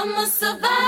I'm a survivor.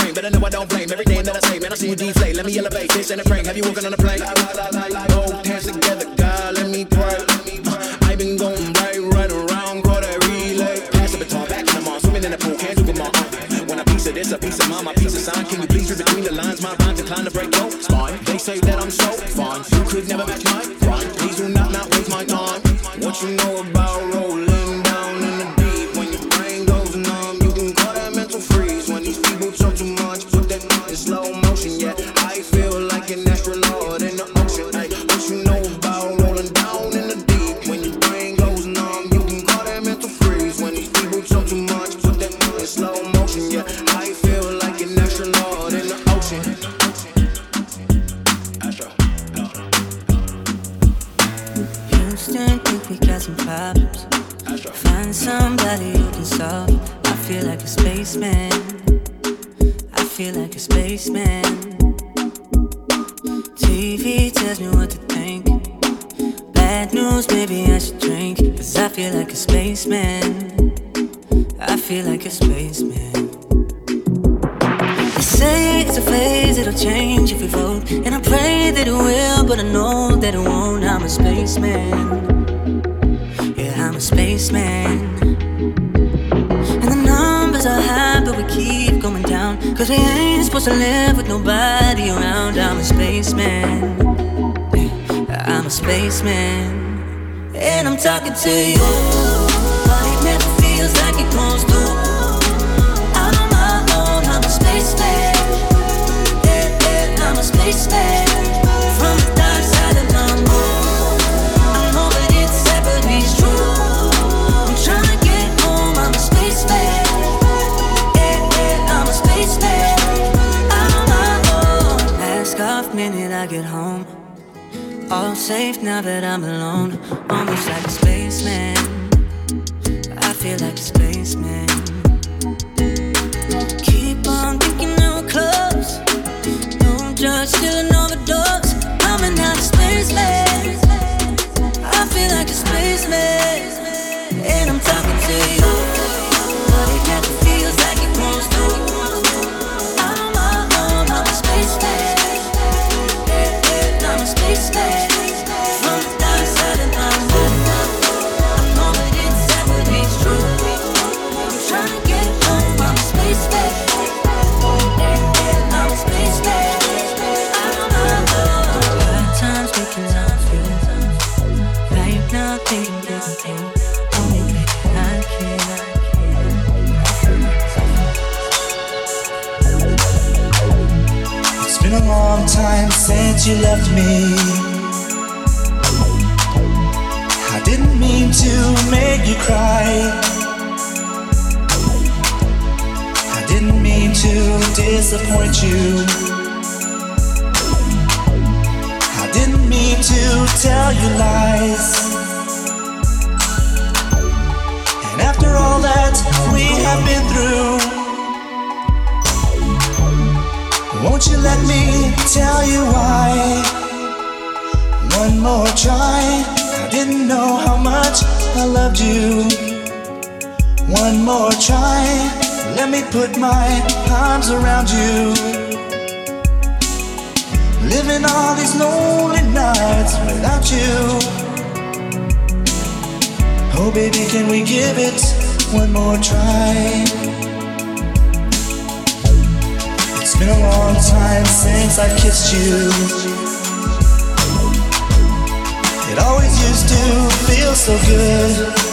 frame, but I know I don't blame. Every day that I say, man, I see you deflate. Let me elevate, this ain't a frame. Have you walking on a plane? Both hands together, God, let me pray. I been going right, right around, call that relay. Pass the baton back, and I'm swimming in the pool, can't do it more. When a piece of this, a piece of mine, my piece of sign. Can you please read between the lines? My rhymes inclined to break your spine. They say that I'm so fine, you could never match mine. policeman, and I'm talking to you. you. Oh, baby, can we give it one more try? It's been a long time since I kissed you. It always used to feel so good.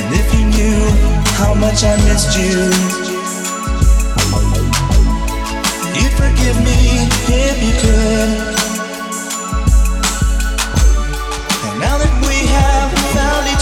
And if you knew how much I missed you. you forgive me if you could.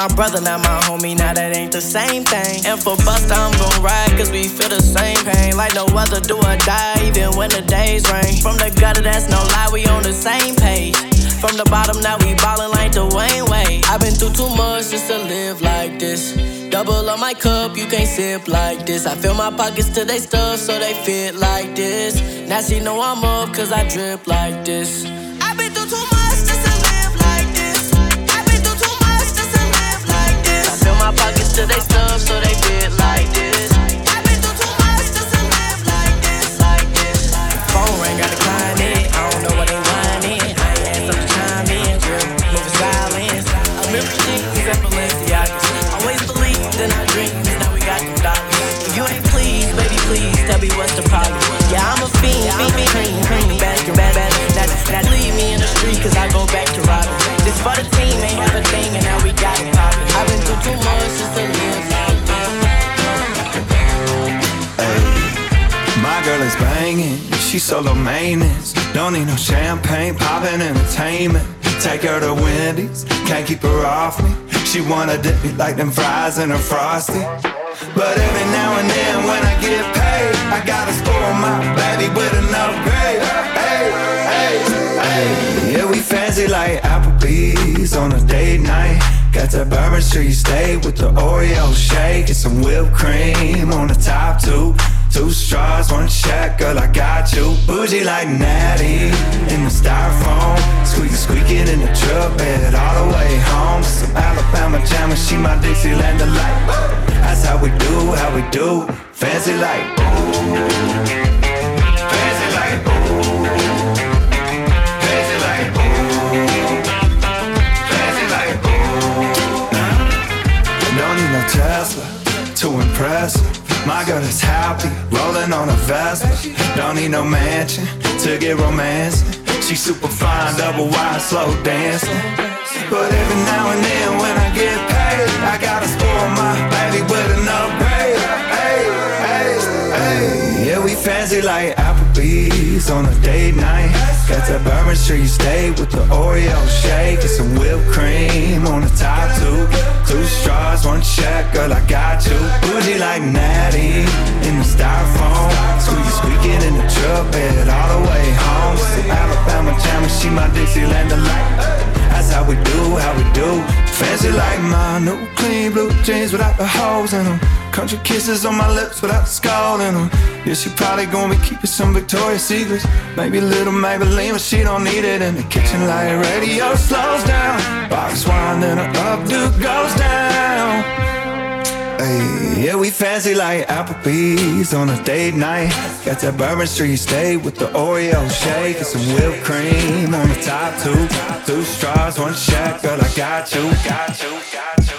my brother, not my homie, now that ain't the same thing. And for Busta, I'm gon' ride, cause we feel the same pain. Like no other do or die, even when the days rain. From the gutter, that's no lie, we on the same page. From the bottom, now we ballin' like the Wade. Way. I've been through too much just to live like this. Double up my cup, you can't sip like this. I fill my pockets till they stuff, so they fit like this. Now she know I'm up, cause I drip like this. She wanna dip me like them fries in her frosty. But every now and then when I get paid, I gotta spoil my baby with an upgrade. Hey, hey, hey. Yeah, we fancy like Applebee's on a date night. Got that Bourbon Street steak with the Oreo shake and some whipped cream on the top two. Two straws, one check, girl, I got you. Bougie like Natty in the styrofoam. Squeaky, squeaking in the truck bed all the way home. Some Alabama jam, she my Dixieland delight. That's how we do, how we do. Fancy like, no Tesla to impress her. My girl is happy, rolling on a Vespa. Don't need no mansion to get romance. She super fine, double wide, slow dancing. But every now and then when I get paid, I gotta spoil my baby with an upgrade. Hey, hey, hey. Yeah, we fancy like Applebee's on a date night. Got that Bourbon Street steak with the Oreo shake and some whipped cream on the top two. Straws, one check, girl, I got you. Bougie like Natty in the styrofoam. Squeaky squeaking in the truck bed all the way home. Some Alabama jam she my Dixieland delight. That's how we do, how we do. Fancy like my new clean blue jeans without the holes in them. Country kisses on my lips without skull them. Yeah, she probably gonna be keeping some Victoria's Secrets. Maybe little Maybelline, but she don't need it in the kitchen. Like radio slows down. Box wine, then her updo goes down. Hey, yeah, we fancy like Applebee's on a date night. Got that Bourbon Street steak with the Oreo shake and some whipped cream on the top two. Two straws, one check, girl, I got you, got you, got you,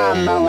The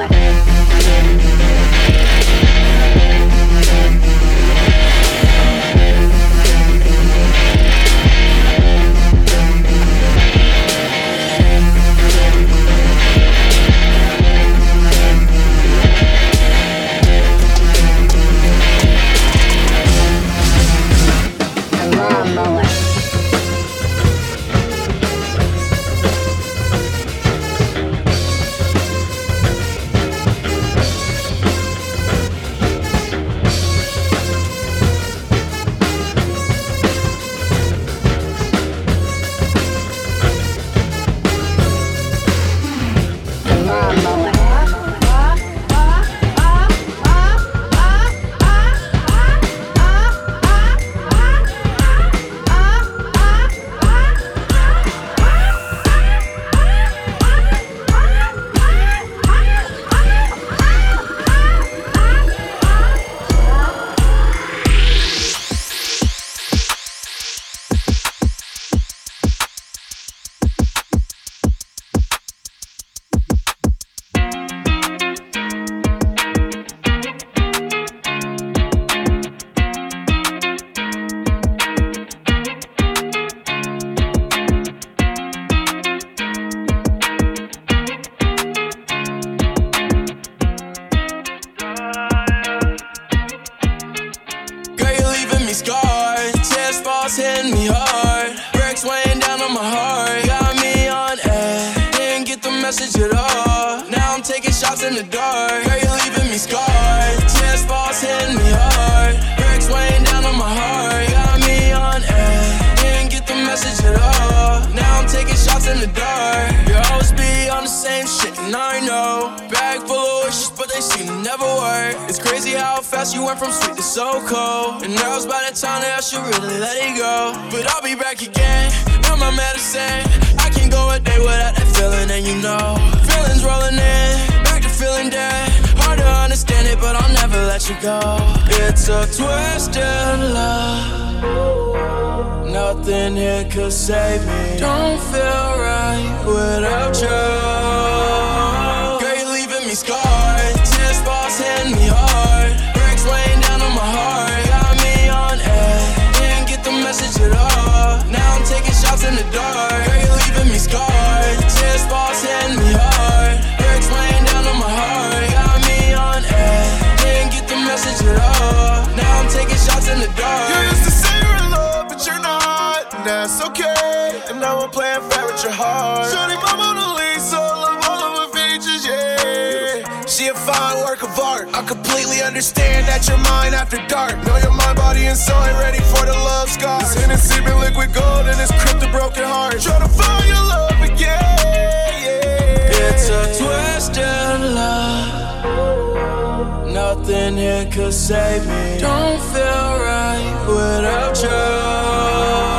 Could save me. Don't feel right without you. Now I'm playing fair with your heart. Shorty, my Mona Lisa, love all of her features, yeah. She a fine work of art. I completely understand that you're mine after dark. Know your mind, body, and soul ain't ready for the love scars. This Hennessy been liquid gold and it's crypto broken heart. Try to find your love again, yeah. It's a twisted love. Nothing here could save me. Don't feel right without you.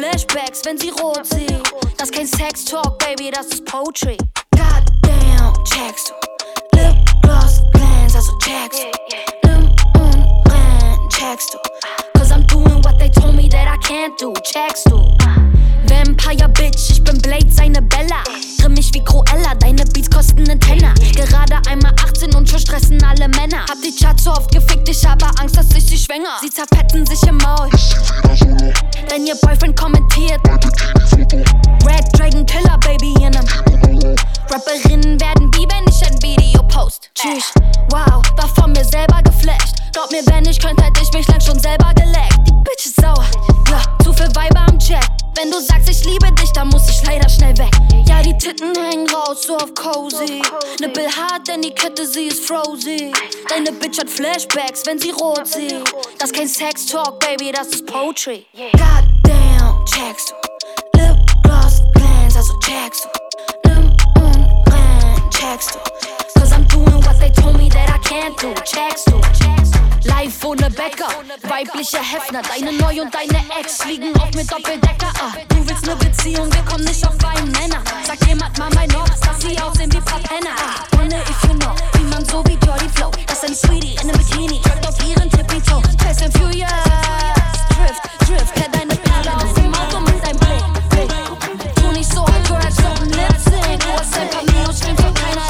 Flashbacks, wenn sie rot sieht. Das ist kein Sex Talk, Baby, das ist Poetry. Goddamn, checkst du. Lip Gloss Glance, also checkst du. Nimm und renn, checkst du. Cause I'm doing what they told me that I can't do, checkst du. Vampire Bitch, ich bin Blade, seine Bella. Grimmig wie Cruella, deine Beats kosten nen Tenner. Gerade einmal 18 und schon stressen alle Männer. Hab die Charts so oft gefickt, ich habe Angst, dass ich sie schwänger. Sie zerfetzen sich im Maul. Wenn ihr Boyfriend kommentiert. Red Dragon Killer, Baby, in nem. Rapperinnen werden wie wenn ich ein Video post. Tschüss, wow, war von mir selber geflasht. Glaub mir, wenn ich könnte, hätte ich mich lang schon selber geleckt. Die Bitch ist sauer, ja, zu viel Weiber am Chat. Wenn du sagst, ich liebe dich, dann muss ich leider schnell weg. Ja, die Titten hängen raus, so auf cozy. Nippel hart, denn die Kette, sie ist frozy. Deine Bitch hat Flashbacks, wenn sie rot sieht. Das ist kein Sex Talk, Baby, das ist Poetry. Goddamn, checkst du. Lip Gloss Glance, also checkst du. Nimm und renn, checkst du. They told me that I can't do, checkst du. Live ohne Bäcker, weibliche Hefner, deine Neu- und deine Ex liegen auf mit Doppeldecker. Ah, du willst ne Beziehung, wir kommen nicht auf einen Nenner. Sag jemand mal mein Obst, dass sie aussehen wie Papenner. Ah, wonder if you know, wie man so wie Jordy Flow. Das ist ein Sweetie in einem Bikini, drückt auf ihren Tippy Toe. Fast and Furious, Drift, Drift, kenn deine Perle aus dem Auto mit deinem Blick. Tu nicht so hardcore, als ob ein Lip Sync. Du hast ein Camino, stimmt für keiner,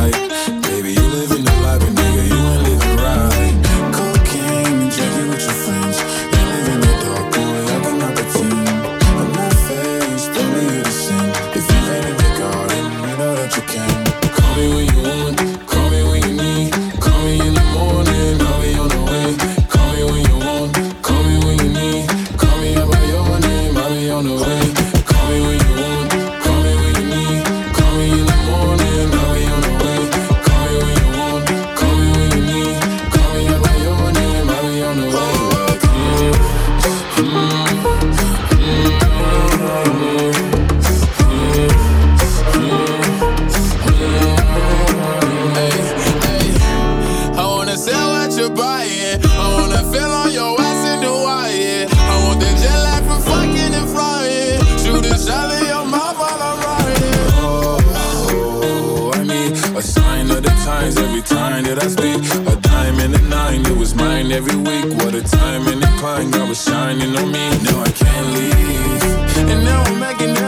Every time that I speak. A dime and a nine, it was mine every week. What a time and a climb, God was shining on me. Now I can't leave. And now I'm making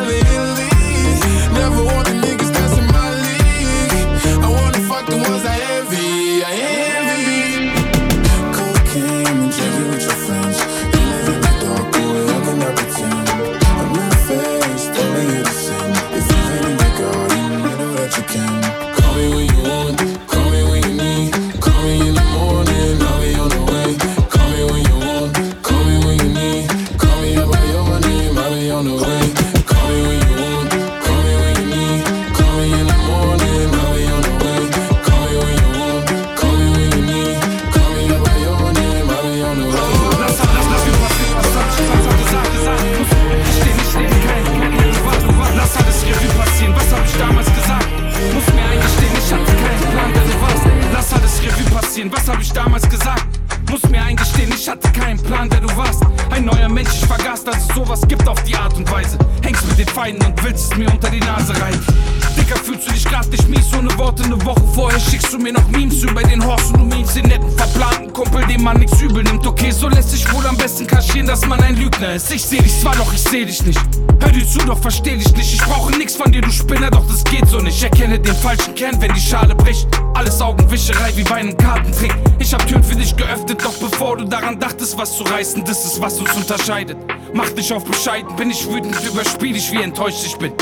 dachtest, was zu reißen, das ist, was uns unterscheidet. Mach dich auf bescheiden, bin ich wütend, überspiel ich, wie enttäuscht ich bin.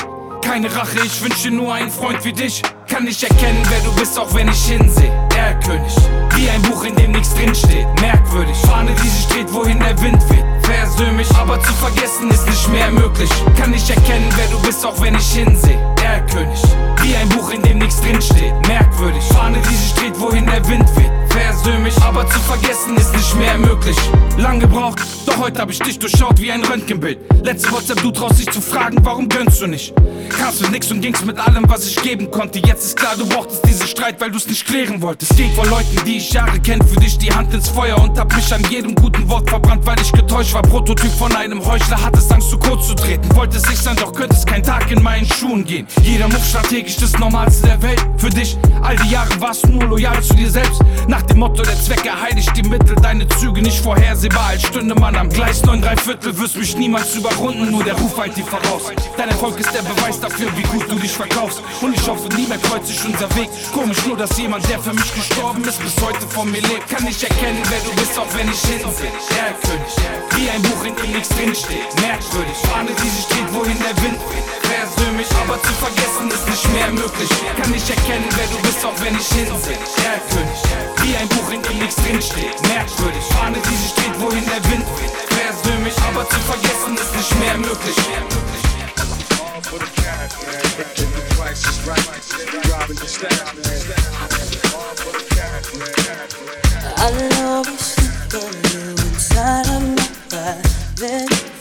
Keine Rache, ich wünsche nur einen Freund wie dich. Kann nicht erkennen, wer du bist, auch wenn ich hinsehe. Der König, wie ein Buch, in dem nichts drinsteht. Merkwürdig, Fahne, die sich dreht, wohin der Wind weht. Versöhn aber zu vergessen ist nicht mehr möglich. Kann nicht erkennen, wer du bist, auch wenn ich hinsehe. Der König, wie ein Buch, in dem nichts drinsteht. Merkwürdig, Fahne, die sich dreht, wohin der Wind weht. Versöhn aber zu vergessen ist nicht mehr möglich. Lang gebraucht, doch heute hab ich dich durchschaut wie ein Röntgenbild. Letzte WhatsApp, du traust dich zu fragen, warum gönnst du nicht? Kamst du nix und gingst mit allem, was ich geben konnte. Jetzt ist klar, du brauchtest diesen Streit, weil du's nicht klären wolltest. Ging vor Leuten, die ich Jahre kenn, für dich die Hand ins Feuer und hab mich an jedem guten Wort verbrannt, weil ich getäuscht war. Prototyp von einem Heuchler, hattest Angst, zu kurz zu treten. Wolltest ich sein, doch könntest kein Tag in meinen Schuhen gehen. Jeder Move strategisch, das Normalste der Welt. Für dich, all die Jahre warst du nur loyal zu dir selbst. Nach dem Motto, der Zwecke heiligt die Mittel, deine Züge nicht vorhersehbar. Als stünde man am Gleis 9 3 Viertel, wirst mich niemals überrunden, nur der Ruf halt dir voraus. Dein Erfolg ist der Beweis dafür, wie gut du dich verkaufst. Und ich hoffe, nie mehr kreuzt sich unser Weg. Komisch nur, dass jemand, der für mich gestorben ist, bis heute von mir lebt. Kann nicht erkennen, wer du bist, auch wenn ich hinsehe. Der König, wie ein Buch, in dem nichts drinsteht. Merkwürdig, Fahne, die sich dreht, wohin der Wind persönlich, aber zu vergessen ist nicht mehr möglich. Kann ich erkennen, wer du bist, auch wenn ich hinsehe. Herkönig, wie ein Buch, in dem nichts drinsteht. Merkwürdig, Fahne, die sich steht, wohin der Wind weht. mich, aber zu vergessen ist nicht mehr möglich. For the cash, man, the price is right. Robbing the stash, man. All for the cash, man. I'll always think of you inside of my private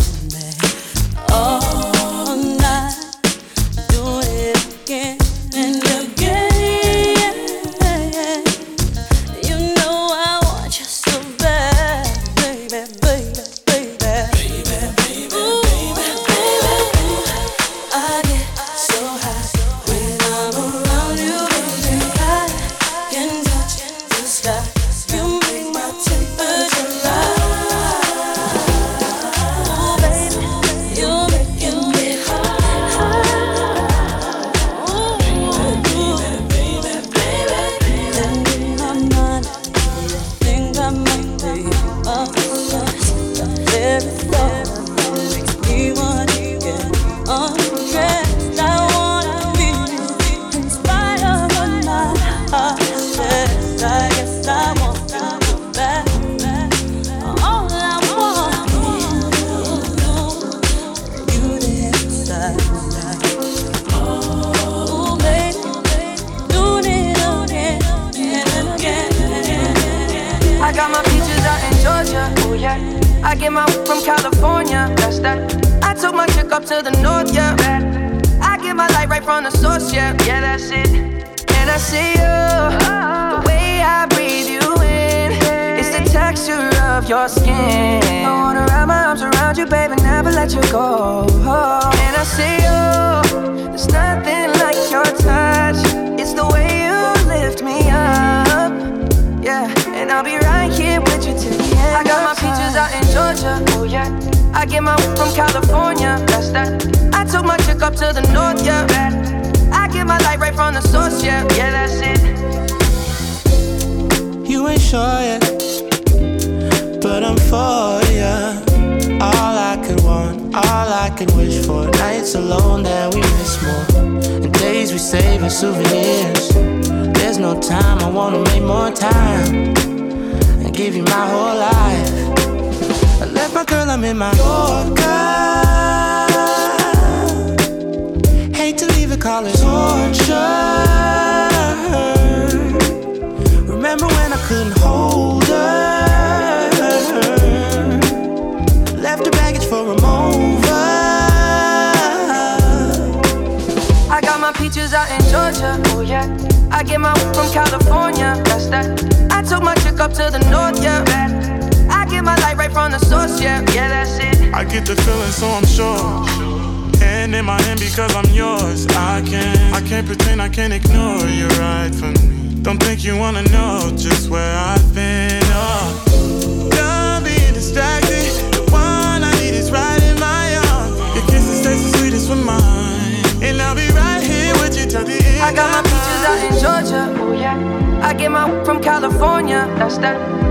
took up to the north, yeah. I get my light right from the source, yeah, yeah, that's it. And I see you, the way I breathe you in, it's the texture of your skin. I wanna wrap my arms around you, baby, never let you go. And I see you, there's nothing like your touch. It's the way you lift me up, yeah. And I'll be right here with you till the end. I got my peaches out in Georgia, oh yeah. I get my from California, that's that. I took my chick up to the north, yeah. I get my light right from the source, yeah, yeah, that's it. You ain't sure yet, but I'm for ya. All I could want, all I could wish for. Nights alone that we miss more, and days we save as souvenirs. There's no time, I wanna make more time and give you my whole life. I left my girl, I'm in Mallorca. Hate to leave it, call it torture. Remember when I couldn't hold her? Left her baggage for a mover. I got my peaches out in Georgia, oh yeah. I get my weed from California, that's that. I took my chick up to the north, yeah. I get my light right from the source, yeah, yeah, that's it. I get the feeling, so I'm sure. And in my hand because I'm yours. I can't, I can't pretend, I can't ignore you right from me. Don't think you wanna know just where I've been. Oh, done being distracted. The one I need is right in my arms. Your kisses taste the sweetest with mine, and I'll be right here with you till the end. I got my peaches out in Georgia, oh yeah. I get my weed from California, that's that.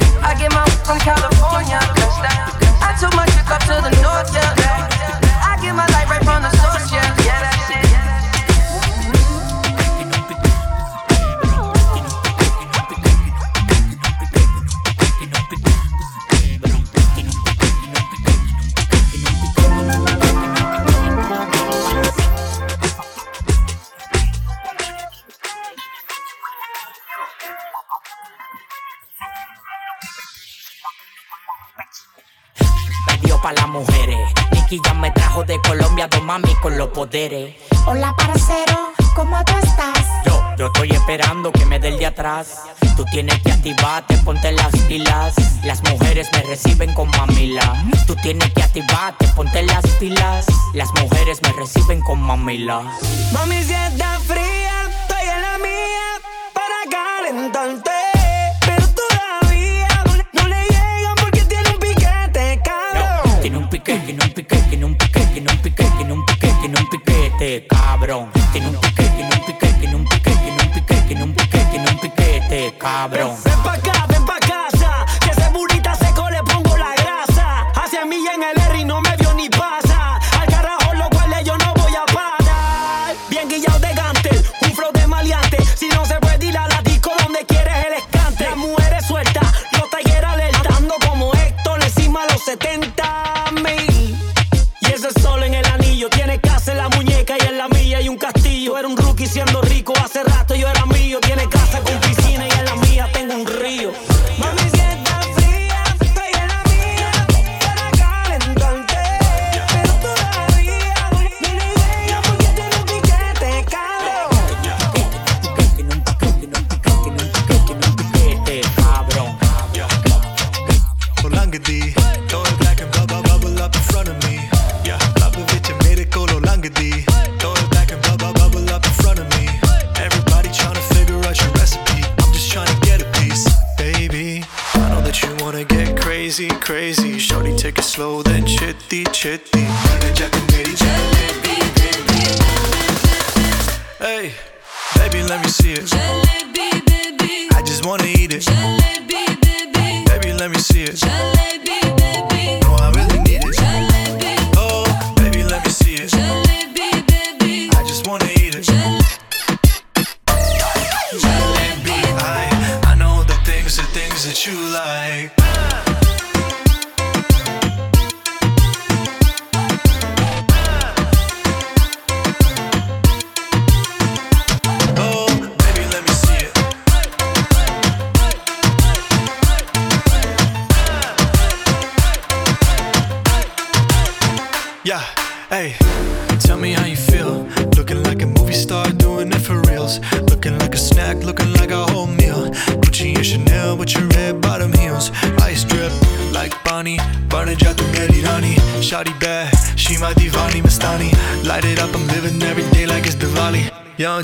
I get my from California. I took my chick up to the north, yeah. I get my light Nicky ya me trajo de Colombia dos mami con los poderes. Hola, parcero, ¿cómo tú estás? Yo, yo estoy esperando que me dé el de atrás. Tú tienes que activarte, ponte las pilas. Las mujeres me reciben con mamila. Tú tienes que activarte, ponte las pilas. Las mujeres me reciben con mamila. Mami, si está fría, estoy en la mía para calentarte. Piquete, tiene un piquete, tiene un piquete, tiene un piquete, tiene un piquete, tiene un piquete, cabrón. Tiene un piquete, tiene un piquete, tiene un piquete, tiene un piquete, tiene un piquete, tiene un piquete, cabrón.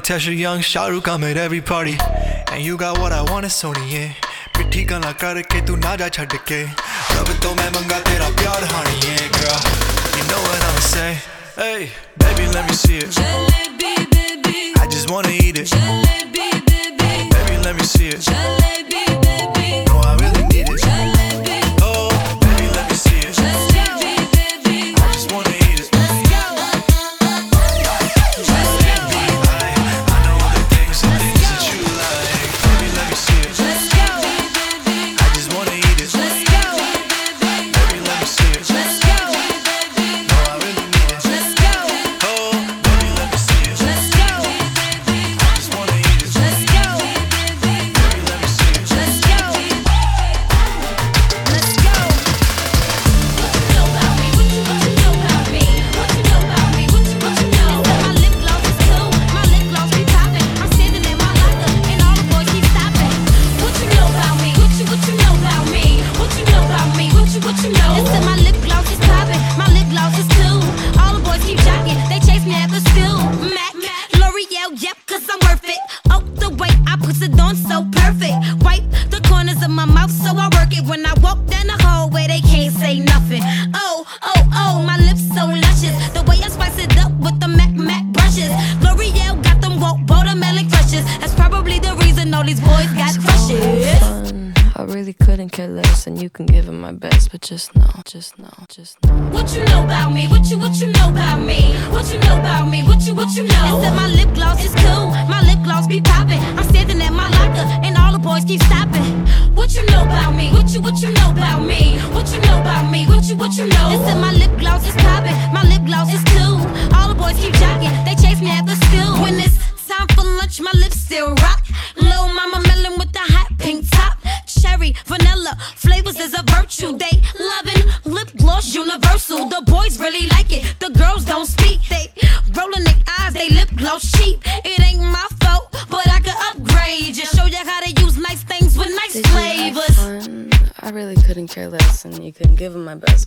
Tasha Young, Shahrukh, I'm at every party. And you got what I want, it's Sony, yeah. ਪਿੱਠੀ ਗੱਲਾਂ ਕਰਕੇ ਤੂੰ ਨਾ ਜਾ ਛੱਡ ਕੇ ਰੱਬ ਤੋਂ ਮੈਂ ਮੰਗਾ ਤੇਰਾ ਪਿਆਰ ਹਾਣੀ yeah, girl. You know what I'ma say, hey baby let me see it. Jalebi baby. I just wanna eat it. Jalebi baby. Baby let me see it. Jalebi. just know, just know, just know.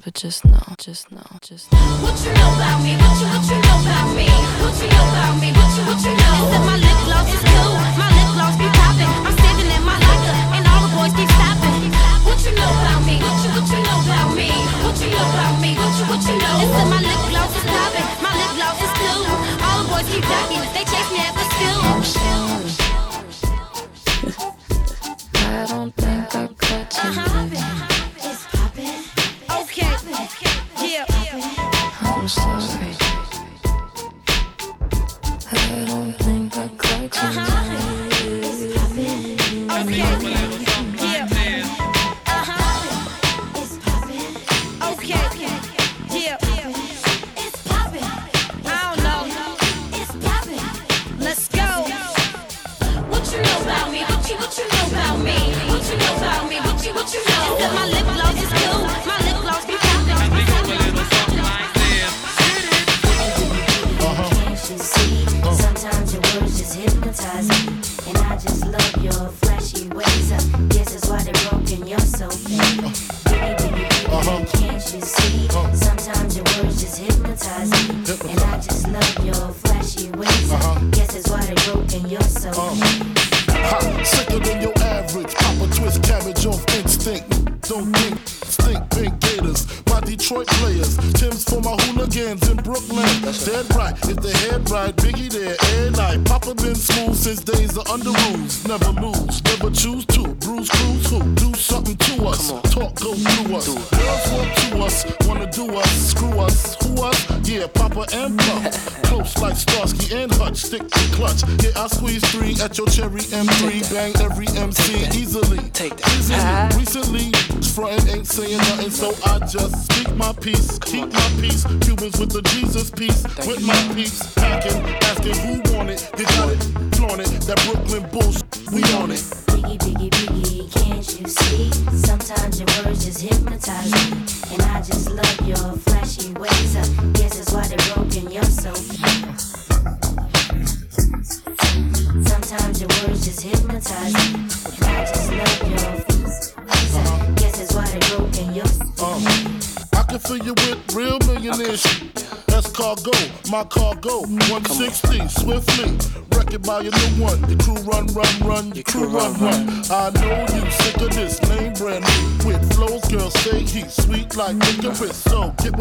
but just know, just know.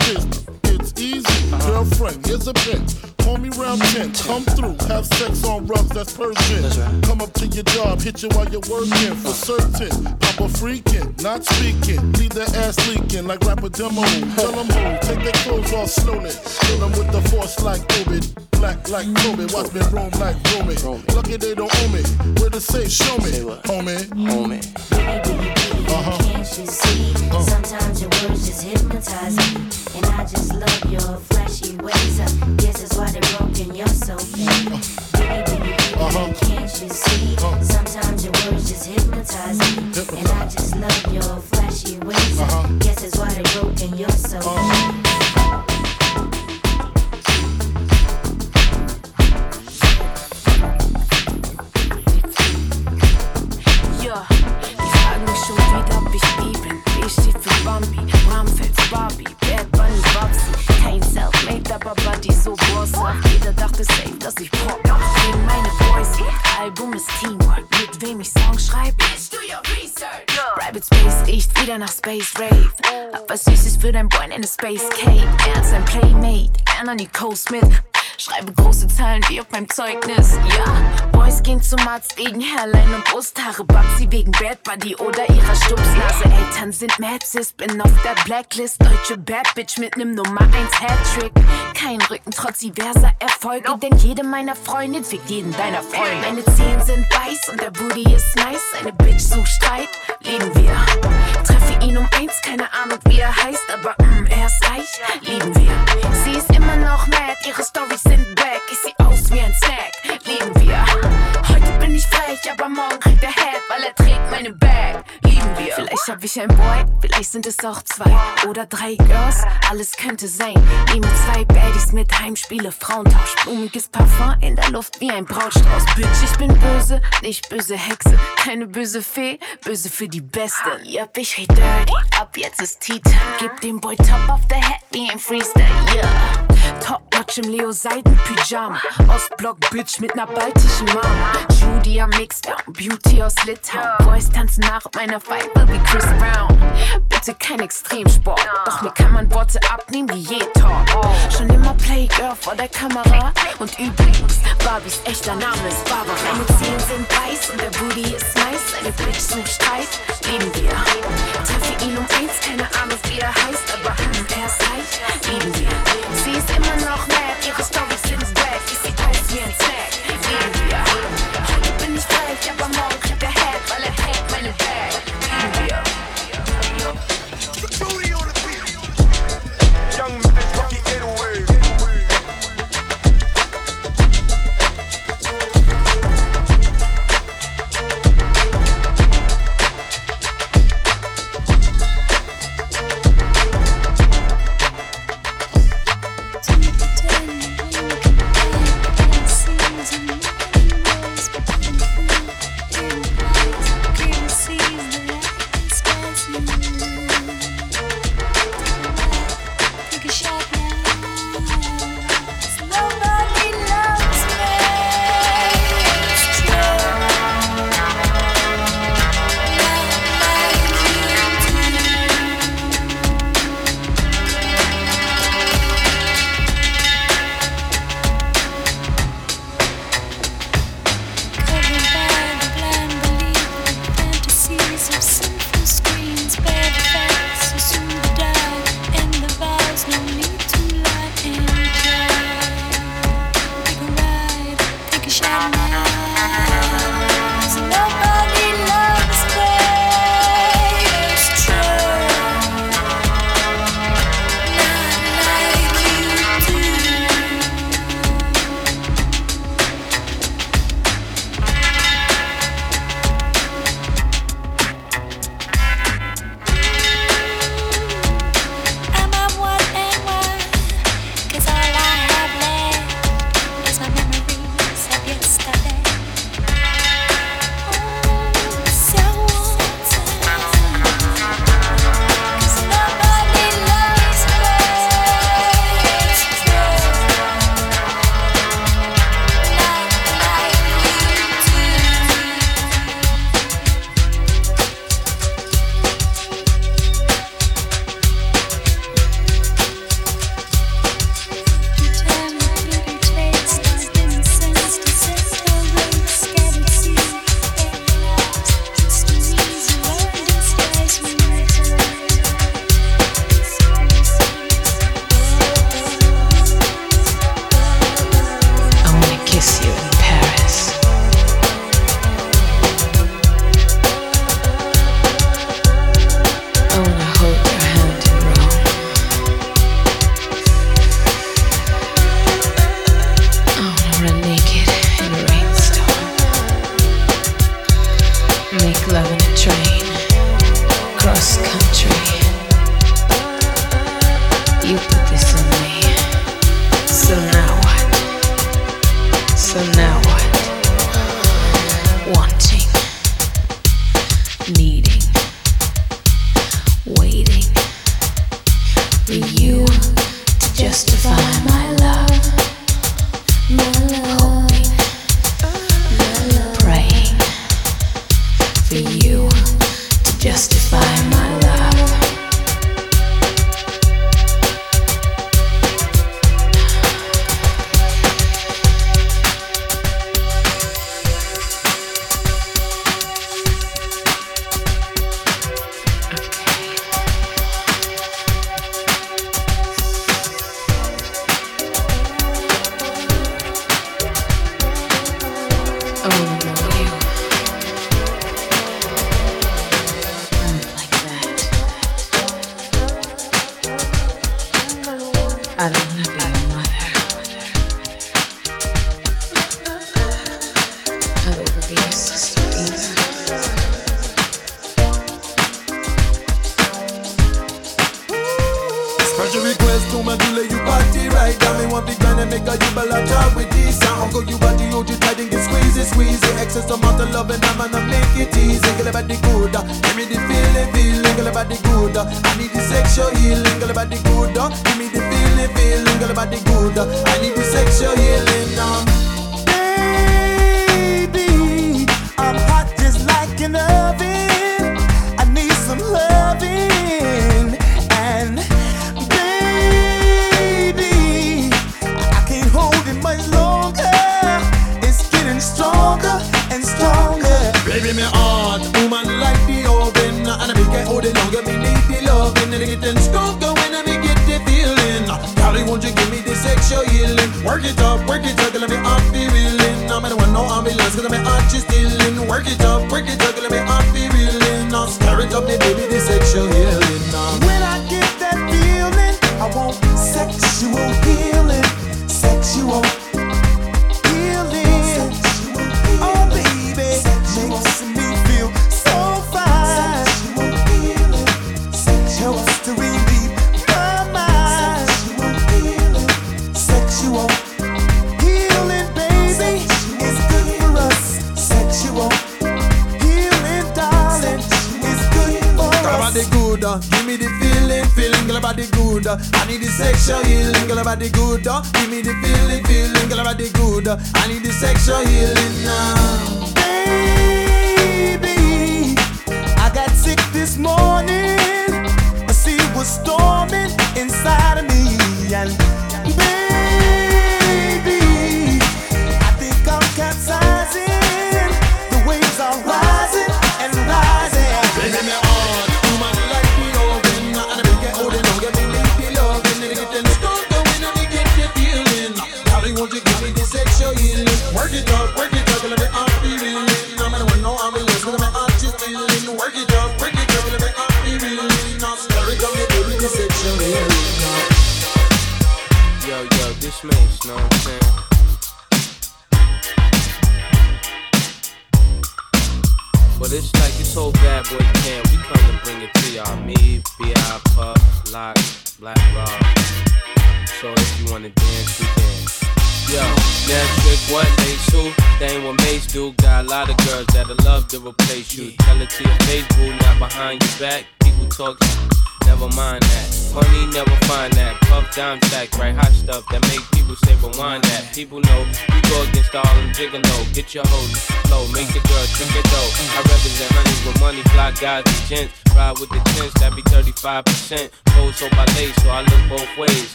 So get with this. It's easy, girlfriend. Here's a pin. Call me round 10. Come through, have sex on rugs, that's Persian. Come up to your job, hit you while you're working. For certain, Papa freaking, not speaking. Leave that ass leaking like rapper demo. Tell them who, take their clothes off slowly. Kill them with the force like Obi. Black like Kobe, watch me roam like Roman. Lucky they don't owe me. Where to say, show me, homie. Homie. Uh-huh. Can't you see? Sometimes your words just hypnotize me. And I just love your flashy ways. Guess that's why they broke broken. You're so fake. Baby, baby, baby, uh-huh. can't you see? Uh-huh. Sometimes your words just hypnotize me. And I just love your flashy ways. Uh, guess that's why they're broken. You're so fake. Dachte safe, dass ich Pop. Gegen meine Boys, Album ist Teamwork. Mit wem ich Songs schreibe, bitch, do your research. Private Space riecht wieder nach Space Rave. Hab was Süßes für dein Boy in der Space Cave. Er ist ein Playmate, Anna Nicole Smith. Schreibe große Zahlen wie auf meinem Zeugnis. Ja, Boys gehen zum Arzt wegen Hairline und Brusthaare. Babsi wegen Bad Buddy oder ihrer Stupsnase. Eltern sind Mad Sis, bin auf der Blacklist. Deutsche Bad Bitch mit nem Nummer 1 Hattrick. Kein Rücken trotz diverser Erfolge, denn jede meiner Freundin fickt jeden deiner Freunde. Meine Zehen sind weiß und der Booty ist nice. Eine Bitch sucht Streit, lieben wir. Treffe ihn um eins, keine Ahnung wie er heißt, aber mm, er ist reich, lieben wir. Sie ist immer noch mad, ihre Storys sind back. Ich seh aus wie ein Snack, lieben wir. Heute bin ich frech, aber morgen kriegt er Head, weil er trägt meine Bag, lieben wir. Vielleicht hab ich ein Boy, vielleicht sind es auch zwei oder drei Girls, alles könnte sein. Nehme zwei Baddies mit Heimspiele, Frauentausch, blumiges Parfum in der Luft wie ein Brautstrauß. Bitch, ich bin böse, nicht böse Hexe, keine böse Fee, böse für die Beste. Yup, ich red dirty, ab jetzt ist Tea. Gib dem Boy Top auf der Head wie ein Freestyle, yeah. Top Notch im Leo Seiden Pyjama. Ostblock Bitch mit ner baltischen Mama. Judy am Mixdown, Beauty aus Litauen. Boys tanzen nach meiner Vibe wie Chris Brown. Bitte kein Extremsport, doch mir kann man Worte abnehmen wie je Talk. Schon immer Playgirl vor der Kamera. Und übrigens, Barbies echter Name ist Barbara. Meine Zehen sind weiß und der Booty ist nice. Eine Bitch sucht Streit, lieben wir. Treffe ihn um eins, keine Ahnung wie er heißt, aber er ist reich, lieben wir. Sie ist immer noch mad, lick it and skunk when I me get the feeling. Uh, Dolly, won't you give me the sexual healing? Work it up, work it up, let me off be reeling. I'm in want no ambulance, cause I'm an artist stealing. Work it up, work it up.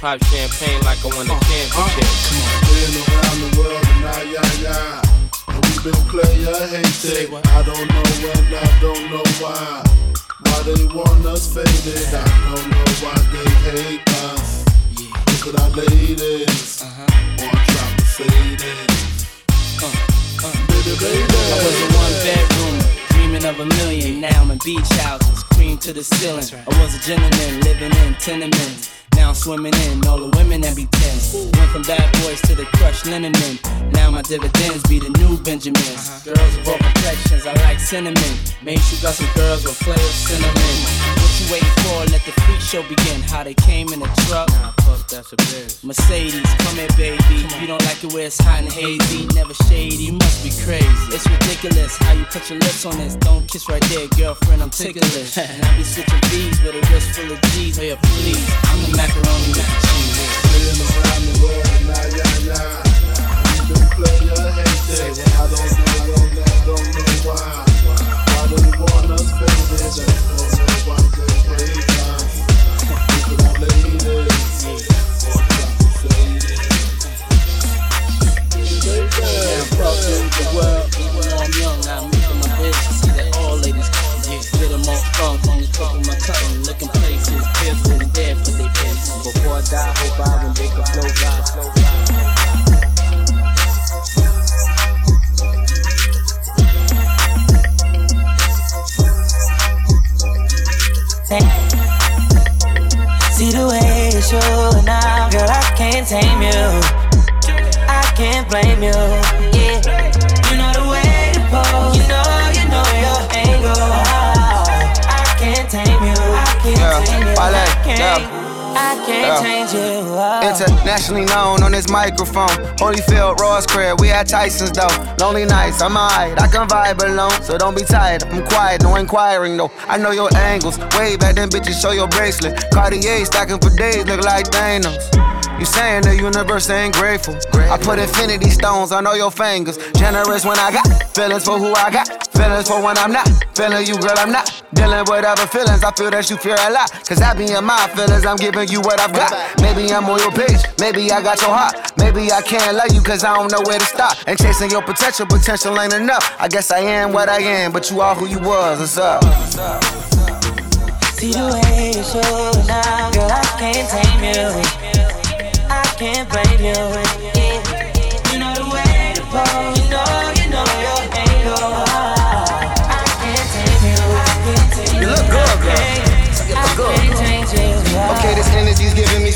pop champagne. I can't Yeah. change you. Internationally known on this microphone. Holyfield, Ross Crab, we at Tyson's though. Lonely nights, I'm alright, I can vibe alone. So don't be tired, I'm quiet, no inquiring though. I know your angles, way back then bitches show your bracelet. Cartier stacking for days, look like Thanos. You saying the universe ain't grateful. I put infinity stones on all your fingers. Generous when I got feelings for who I got. Feelings for when I'm not. Feeling you, girl, I'm not. Dealing with other feelings. I feel that you fear a lot. Cause I be in my feelings. I'm giving you what I've got. Maybe I'm on your page. Maybe I got your heart. Maybe I can't love you cause I don't know where to stop. And chasing your potential, potential ain't enough. I guess I am what I am, but you are who you was. What's up? See the way you show now, girl, I can't tame you. I can't blame you. You know the way to pose.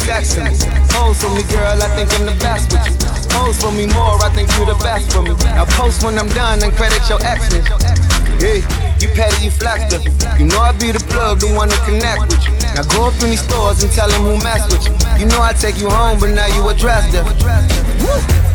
Me. Pose for me, girl, I think I'm the best with you. Pose for me more, I think you the best for me. Now post when I'm done and credit your me. Hey, you petty, you flex. You know I be the plug, the one to connect with you. Now go up in these stores and tell them who mess with you. You know I take you home, but now you address different.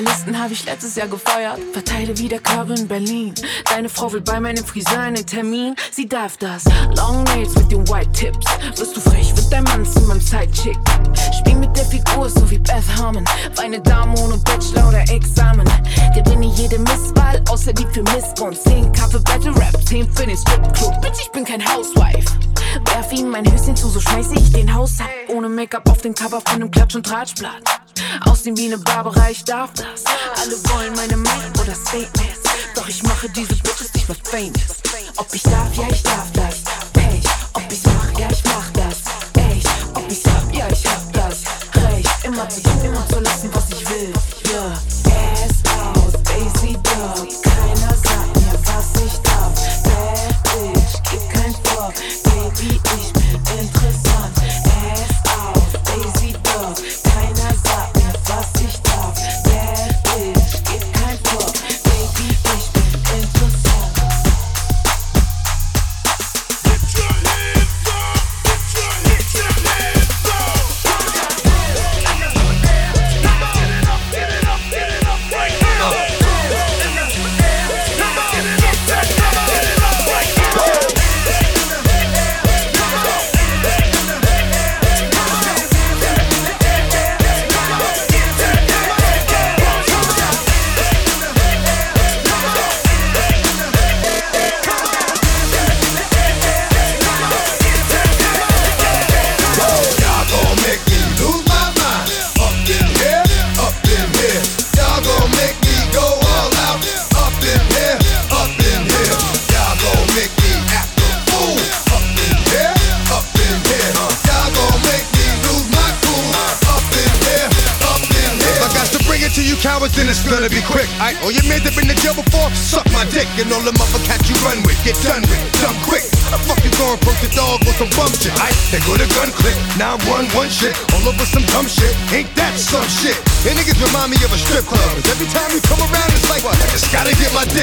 Stylisten habe ich letztes Jahr gefeuert. Verteile wieder Körbe in Berlin. Deine Frau will bei meinem Friseur einen Termin. Sie darf das. Long Nails mit den White Tips. Wirst du frech, wird dein Mann zu meinem Sidechick. Spiel mit der Figur, so wie Beth Harmon. Weine Dame ohne Bachelor oder Examen. Gewinne jede Misswahl, außer die für Missbrauch. 10 K für Battle Rap, 10 für den Stripclub. Bitch, ich bin kein Housewife. Werf ihm mein Höschen zu, so schmeiße ich den Haushalt. Ohne Make-up auf den Cover von einem Klatsch- und Tratschblatt. Aussehen wie eine Barbara, ich darf das. Alle wollen meine Macht oder Statements. Doch ich mache diese Bitches nicht mehr famous. Ob ich darf, ja, ich darf das. Ey, ob ich's mach, ja, ich mach das. Ey, ob ich's hab, ja, ich hab das. Recht, immer zu tun, immer zu lassen, was ich will. Ja,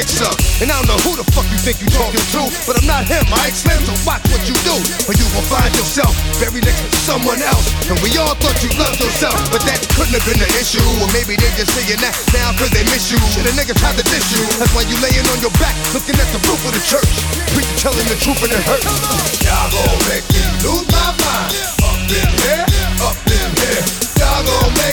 dick. And I don't know who the fuck you think you talking to, but I'm not him, I Slim, so watch what you do. Or you will find yourself very next to someone else. And we all thought you loved yourself, but that couldn't have been the issue. Or maybe they just saying that now cause they miss you. Shit, a nigga tried to diss you. That's why you laying on your back, looking at the roof of the church. Preacher telling the truth and it hurts. Y'all gon' make me lose my mind. Up in here, up in here. Y'all gon' make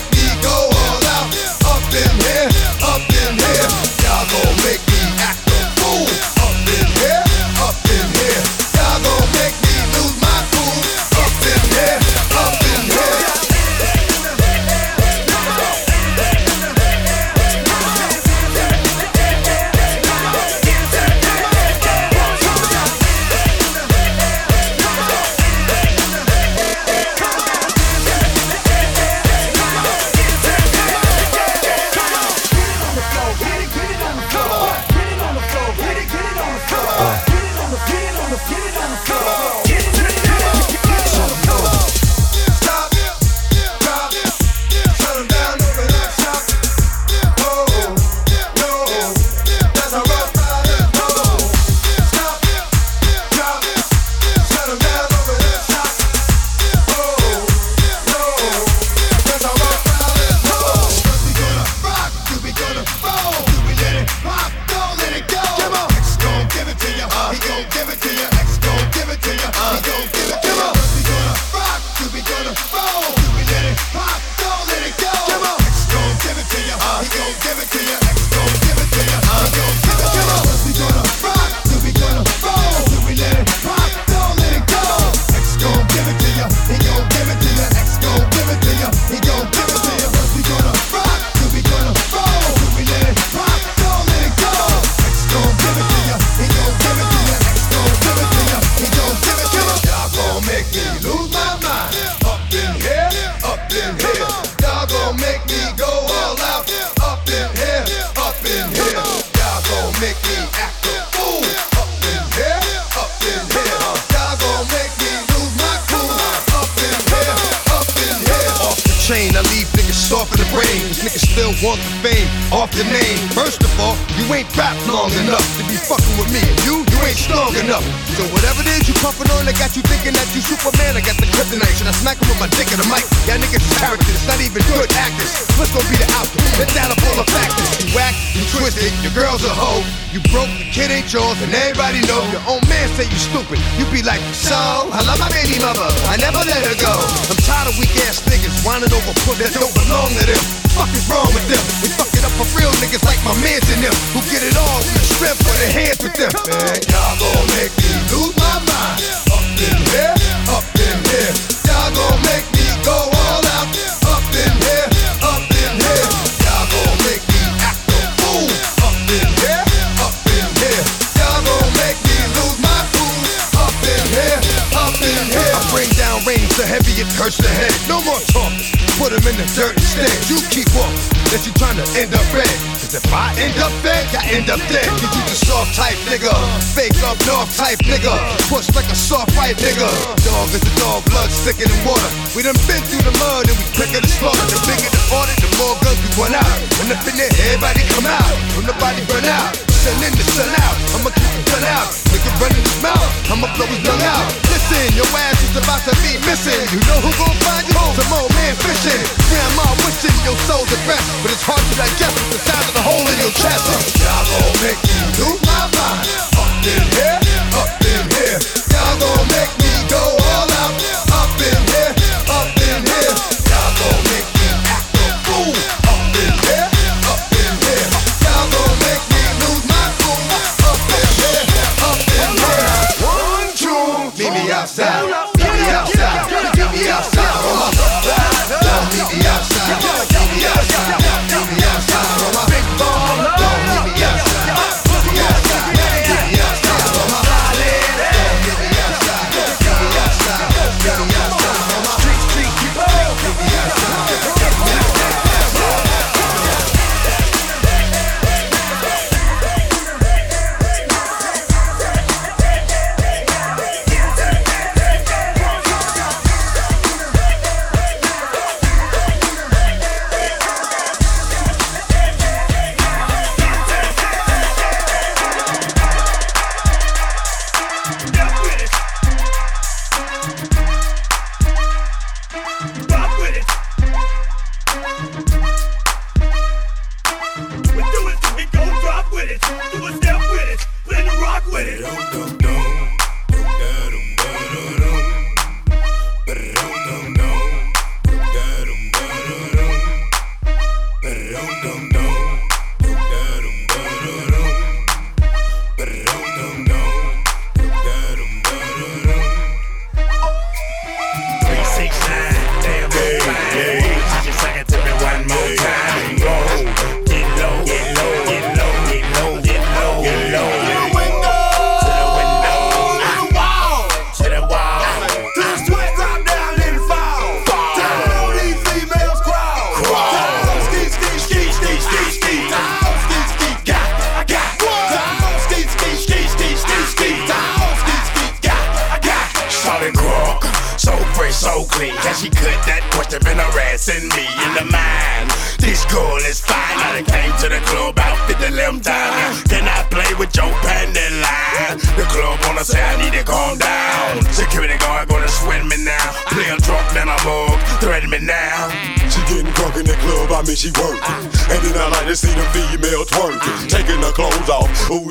it. Do a step with it. Play the rock with it.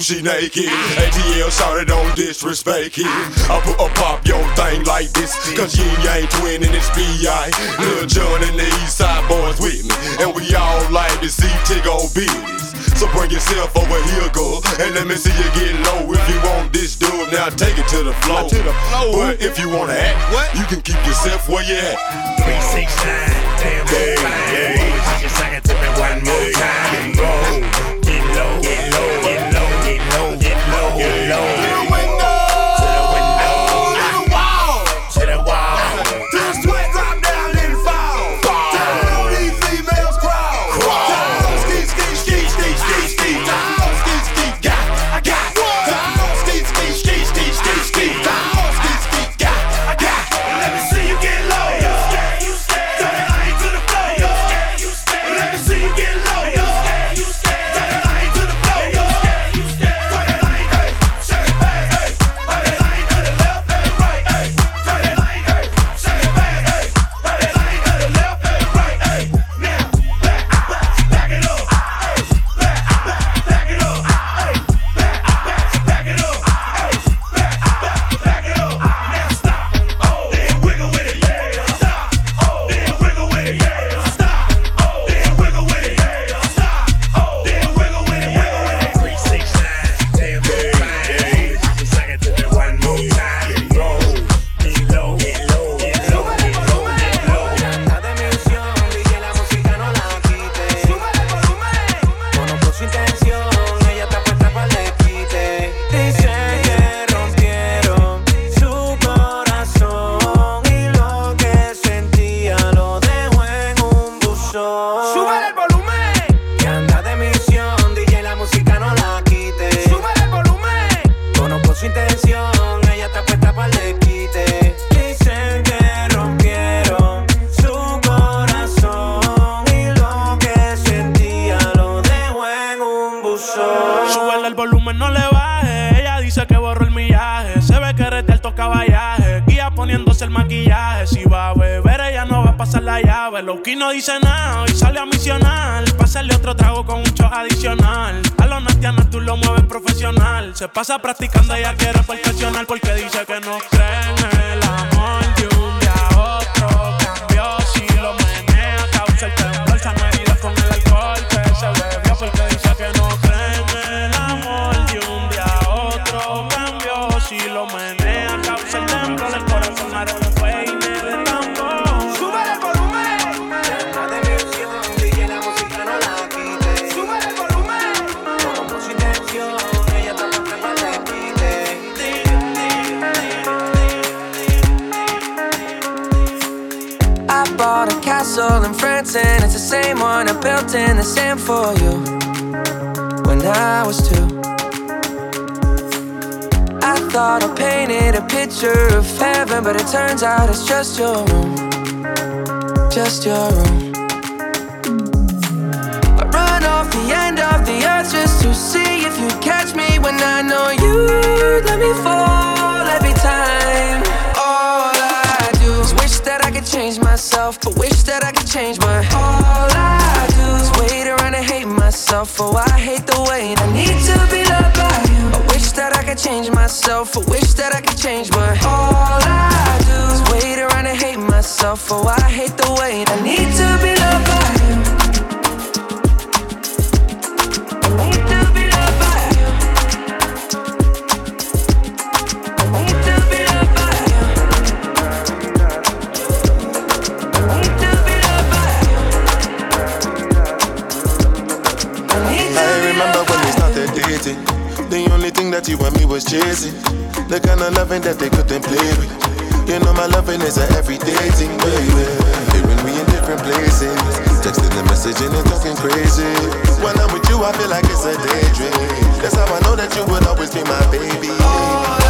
she naked. ATL shouted on disrespect it. I put a pop your thing like this, cause you ain't twin and it's B.I. Lil Jon and the East Side boys with me, and we all like to see Tiggo bitches. So bring yourself over here, girl, and let me see you get low. If you want this dude, now take it to the floor. To the floor. But if you wanna act, what? you can keep yourself where you at. 369, damn, damn. pasa practicando, ella quiere perfeccionar porque dice que no cree en él. in the sand for you when I was two. I thought I painted a picture of heaven, but it turns out it's just your room. Just your room. I run off the end of the earth just to see if you catch me when I know you let me fall. myself. Oh, I hate the way I need to be loved by you. I wish that I could change myself. I wish that I could change, but all I do is wait around and hate myself. Oh, I hate the way I need to be loved by you. that you and me was chasing. The kind of loving that they couldn't play with. You know my loving is an everyday thing, baby. Even we in different places. Texting and messaging and talking crazy. When I'm with you, I feel like it's a daydream. That's how I know that you would always be my baby. Oh,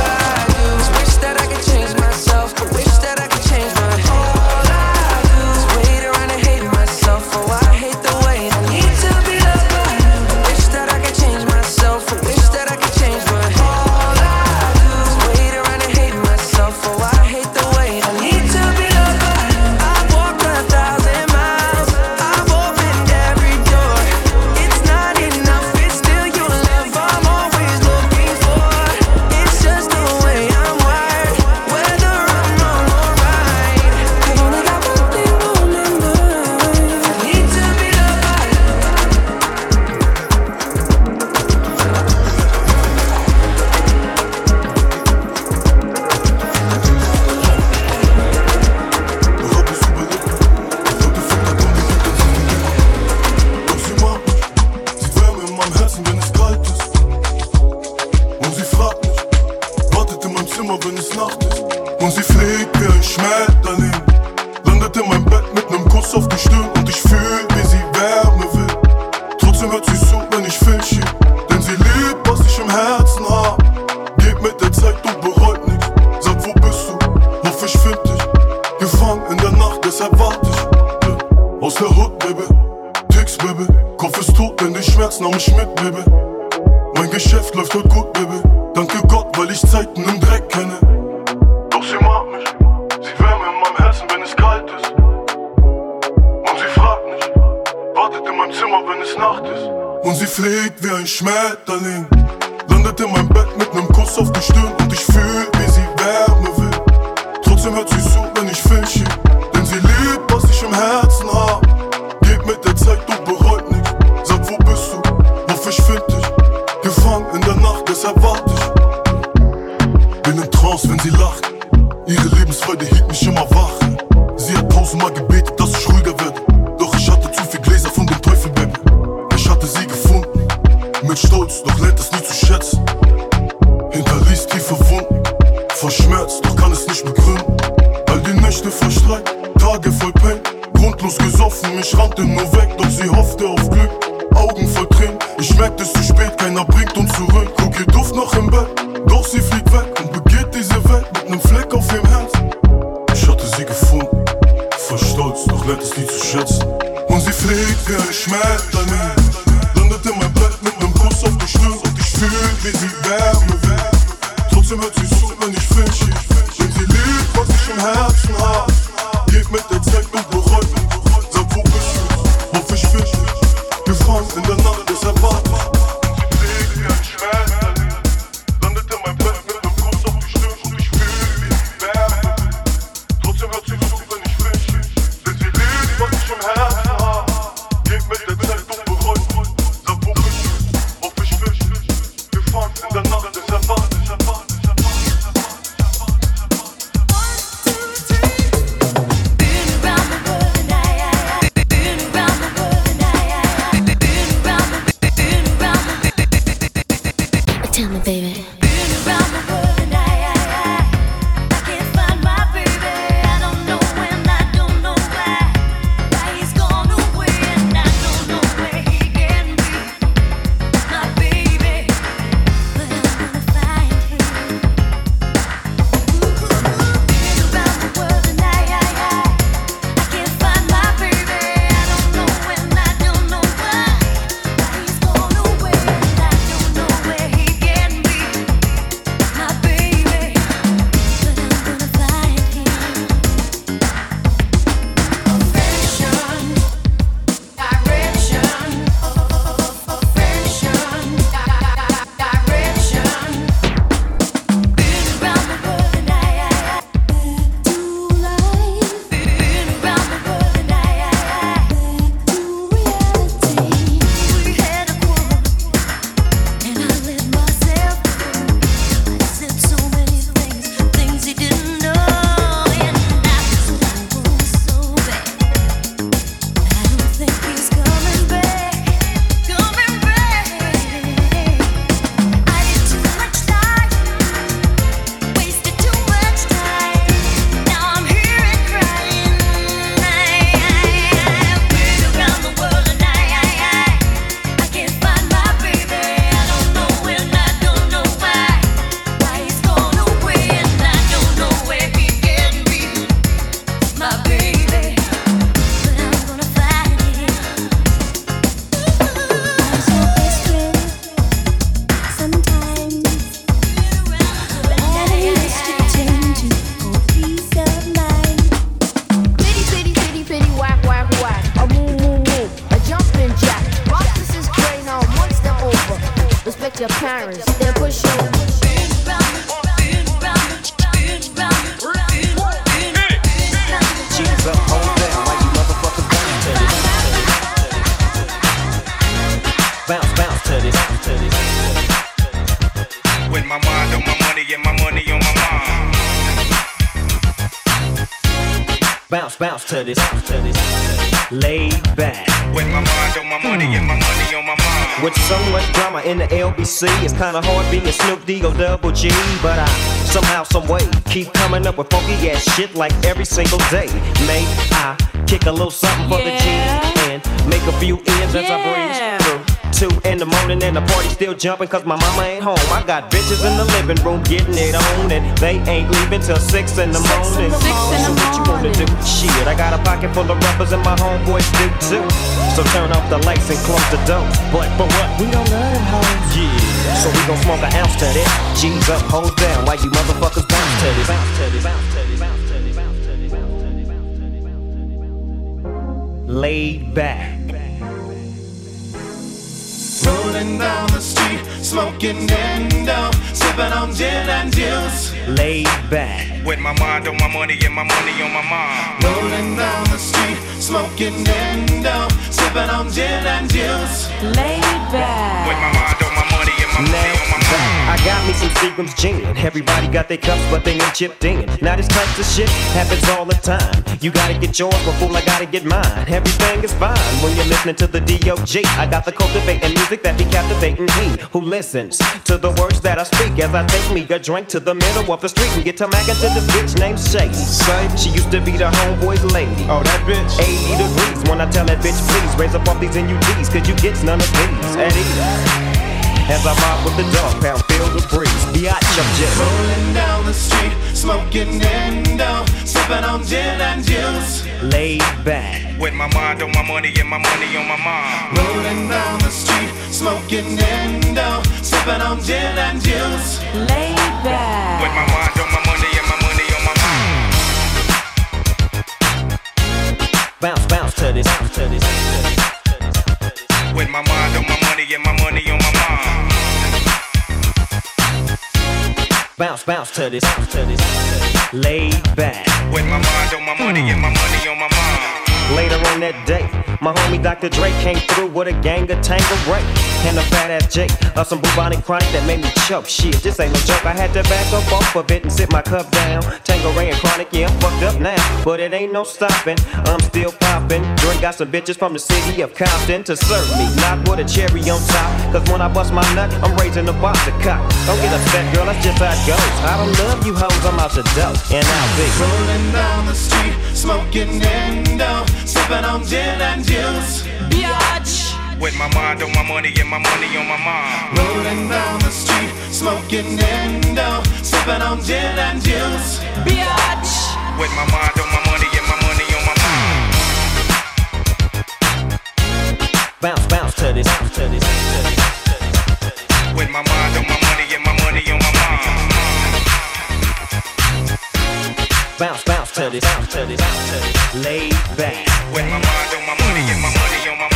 Bounce, bounce to this. To this. Laid back. With my mind on my money and my money on my mind. With so much drama in the LBC, it's kinda hard being Snoop D or Double G. But I somehow, some way, keep coming up with funky ass shit like every single day. May I kick a little something for the G and make a few ends as I breeze through. Two in the morning and the party still jumping cause my mama ain't home. I got bitches in the living room getting it on and they ain't leaving till six in the morning. so what you wanna do? Shit, I got a pocket full of rubbers and my homeboys do too. So turn off the lights and close the door. But for what? We don't love them hoes. Yeah. So we gon' smoke an ounce to that. G's up, hold down while you motherfuckers bounce to this. Bounce to this. Bounce to this. Bounce to this. Bounce to this. Bounce to this. Bounce to this. Laid back. Rolling down the street, smoking endo, sipping on gin and juice. Laid back. With my mind on my money and my money on my mind. Rolling down the street, smoking endo, sipping on gin and juice. Laid back. With my mind on my money and my money on my mind. I got me some Seagram's gin. Everybody got their cups, but they ain't chipped in. Now this type of shit happens all the time. You gotta get yours, fool, I gotta get mine. Everything is fine when you're listening to the D.O.G. I got the cultivating music that be captivating me. Who listens to the words that I speak as I take me a drink to the middle of the street and get to mackin' to this bitch named Shady. She used to be the homeboy's lady. Oh, that bitch. 80 degrees when I tell that bitch, please raise up off these NUDs, cause you get none of these at either. As I mob with the dog pound, feel the breeze. Biatch, I'm just Rolling down the street, smoking Indo, sipping on gin and juice. laid back. With my mind on my money and my money on my mind. Rolling down the street, smoking Indo, sipping on gin and juice. Laid back. With my mind on my money and my money on my mind. Bounce, bounce to this, bounce to this. With my mind on my money and my money on Bounce, bounce to this, bounce to this. Laid back. With my mind on my money and my money on my mind. Later on that day, my homie Dr. Dre came through with a gang of Tanqueray and a fat ass Jake of some bubonic chronic that made me choke. Shit, this ain't no joke. I had to back up off of it and sit my cup down. Tanqueray and chronic, yeah, I'm fucked up now, but it ain't no stopping. I'm still popping. Dre got some bitches from the city of Compton to serve me, not with a cherry on top. Cause when I bust my nut, I'm raising the box of cock. Don't get upset, girl, that's just how it goes. I don't love you hoes, I'm out the dope, and I'll be Rolling down the street, smoking Indo, sipping on gin and juice. Biatch. With my mind on my money and my money on my mind. Rolling down the street, smoking Indo, sipping on gin and juice. Biatch. With my mind on my money and my money on my mind. bounce, bounce to this, bounce to this. With my mind on my money and my money on my mind. Bounce, bounce to this, bounce to this. Laid back. With my mind on my money and my money on my mind.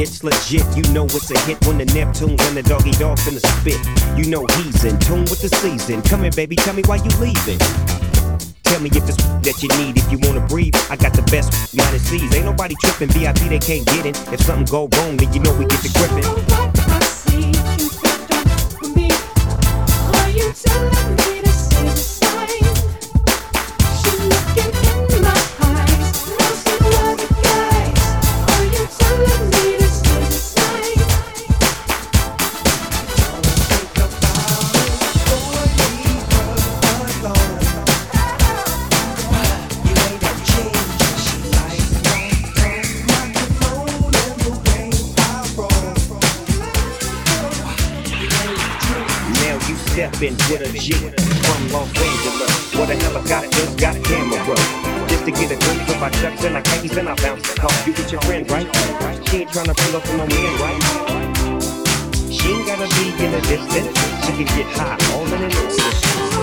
It's legit, you know it's a hit when the Neptune, when the Doggy Dogg finna spit. You know he's in tune with the season. Come here, baby, tell me why you leaving. Tell me if it's that you need, if you wanna breathe. I got the best United Seas. Ain't nobody tripping, VIP they can't get it. If something go wrong, then you know we get the gripping. with a G from Los Angeles. What the hell, I got just got a camera just to get a glimpse of my chucks and my khakis and I bounce the You with your friend, right? She ain't tryna pull up on no man, right? She ain't gotta be in the distance. She can get high all in an instant.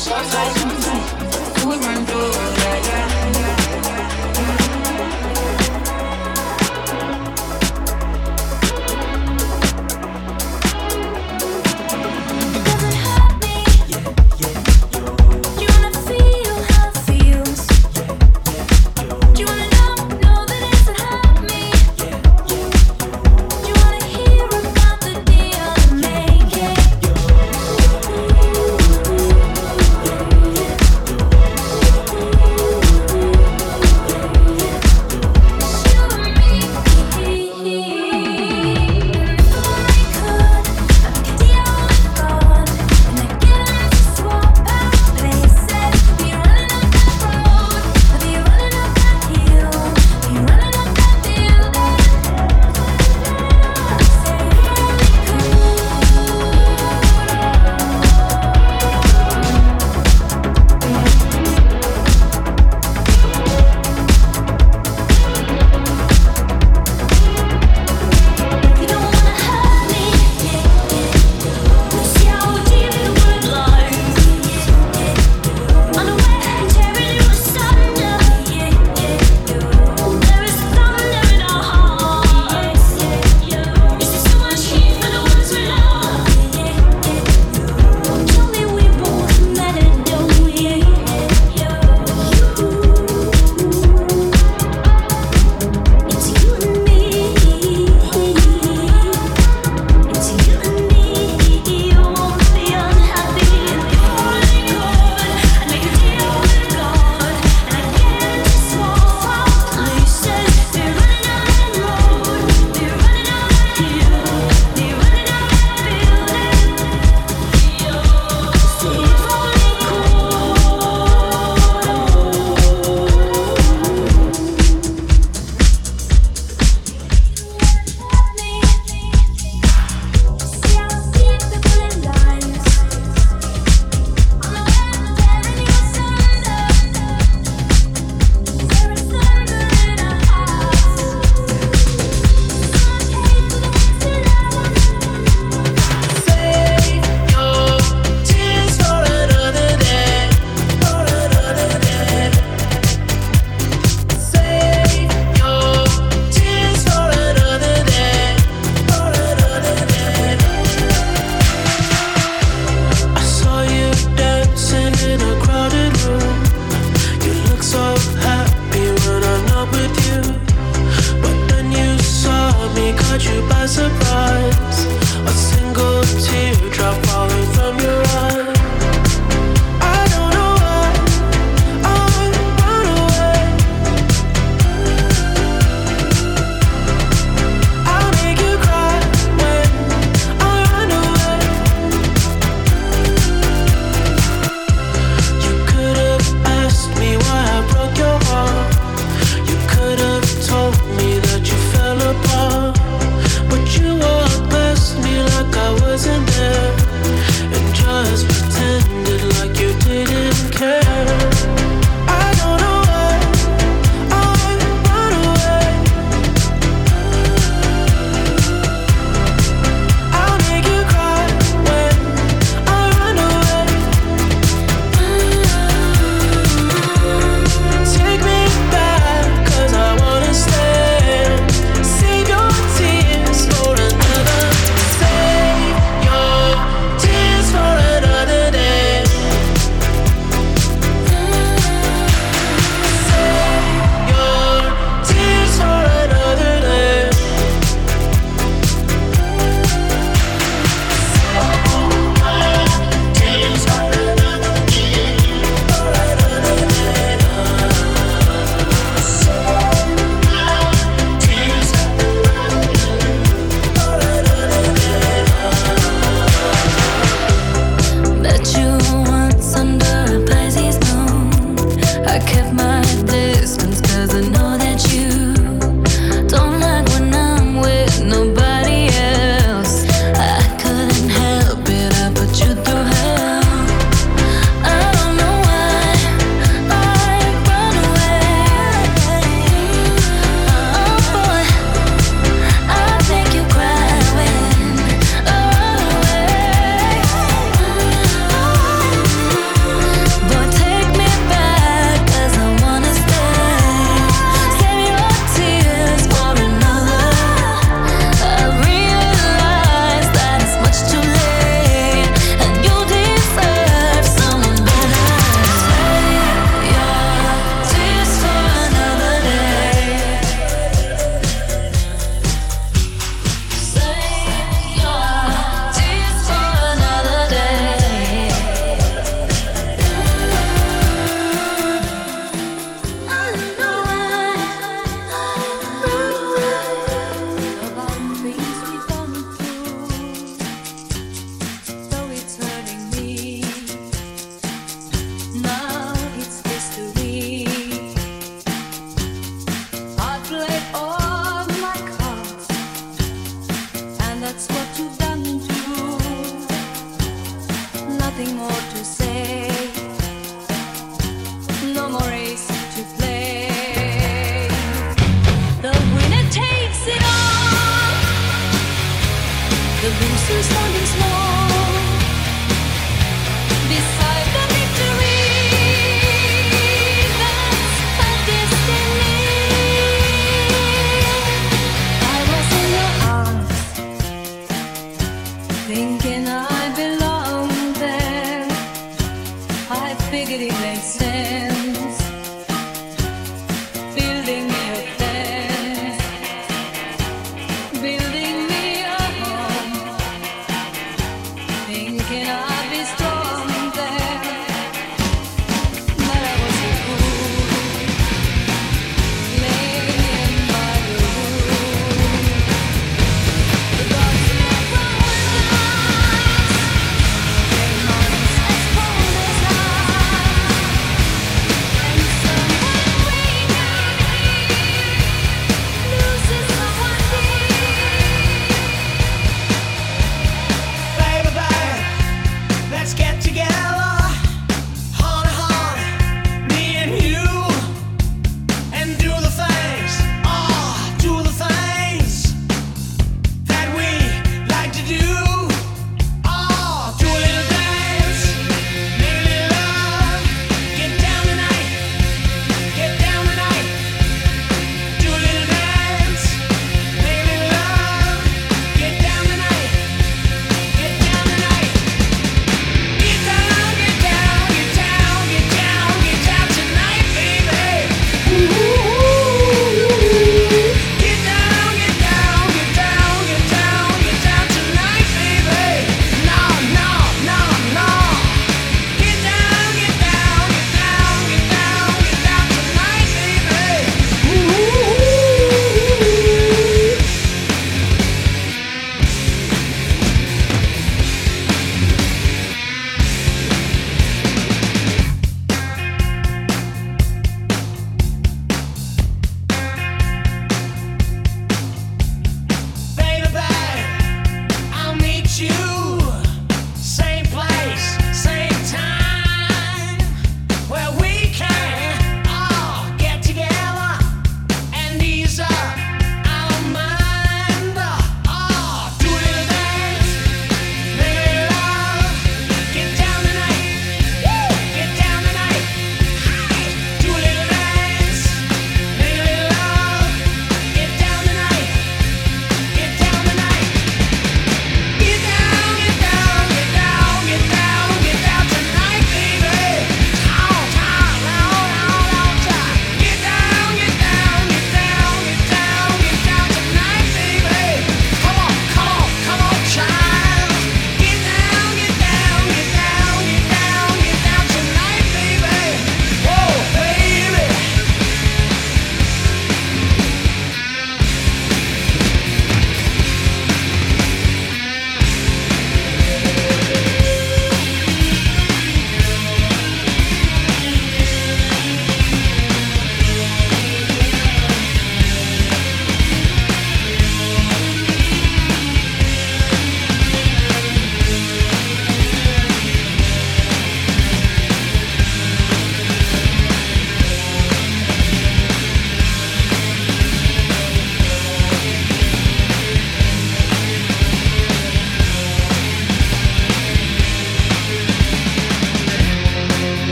Kicking off shots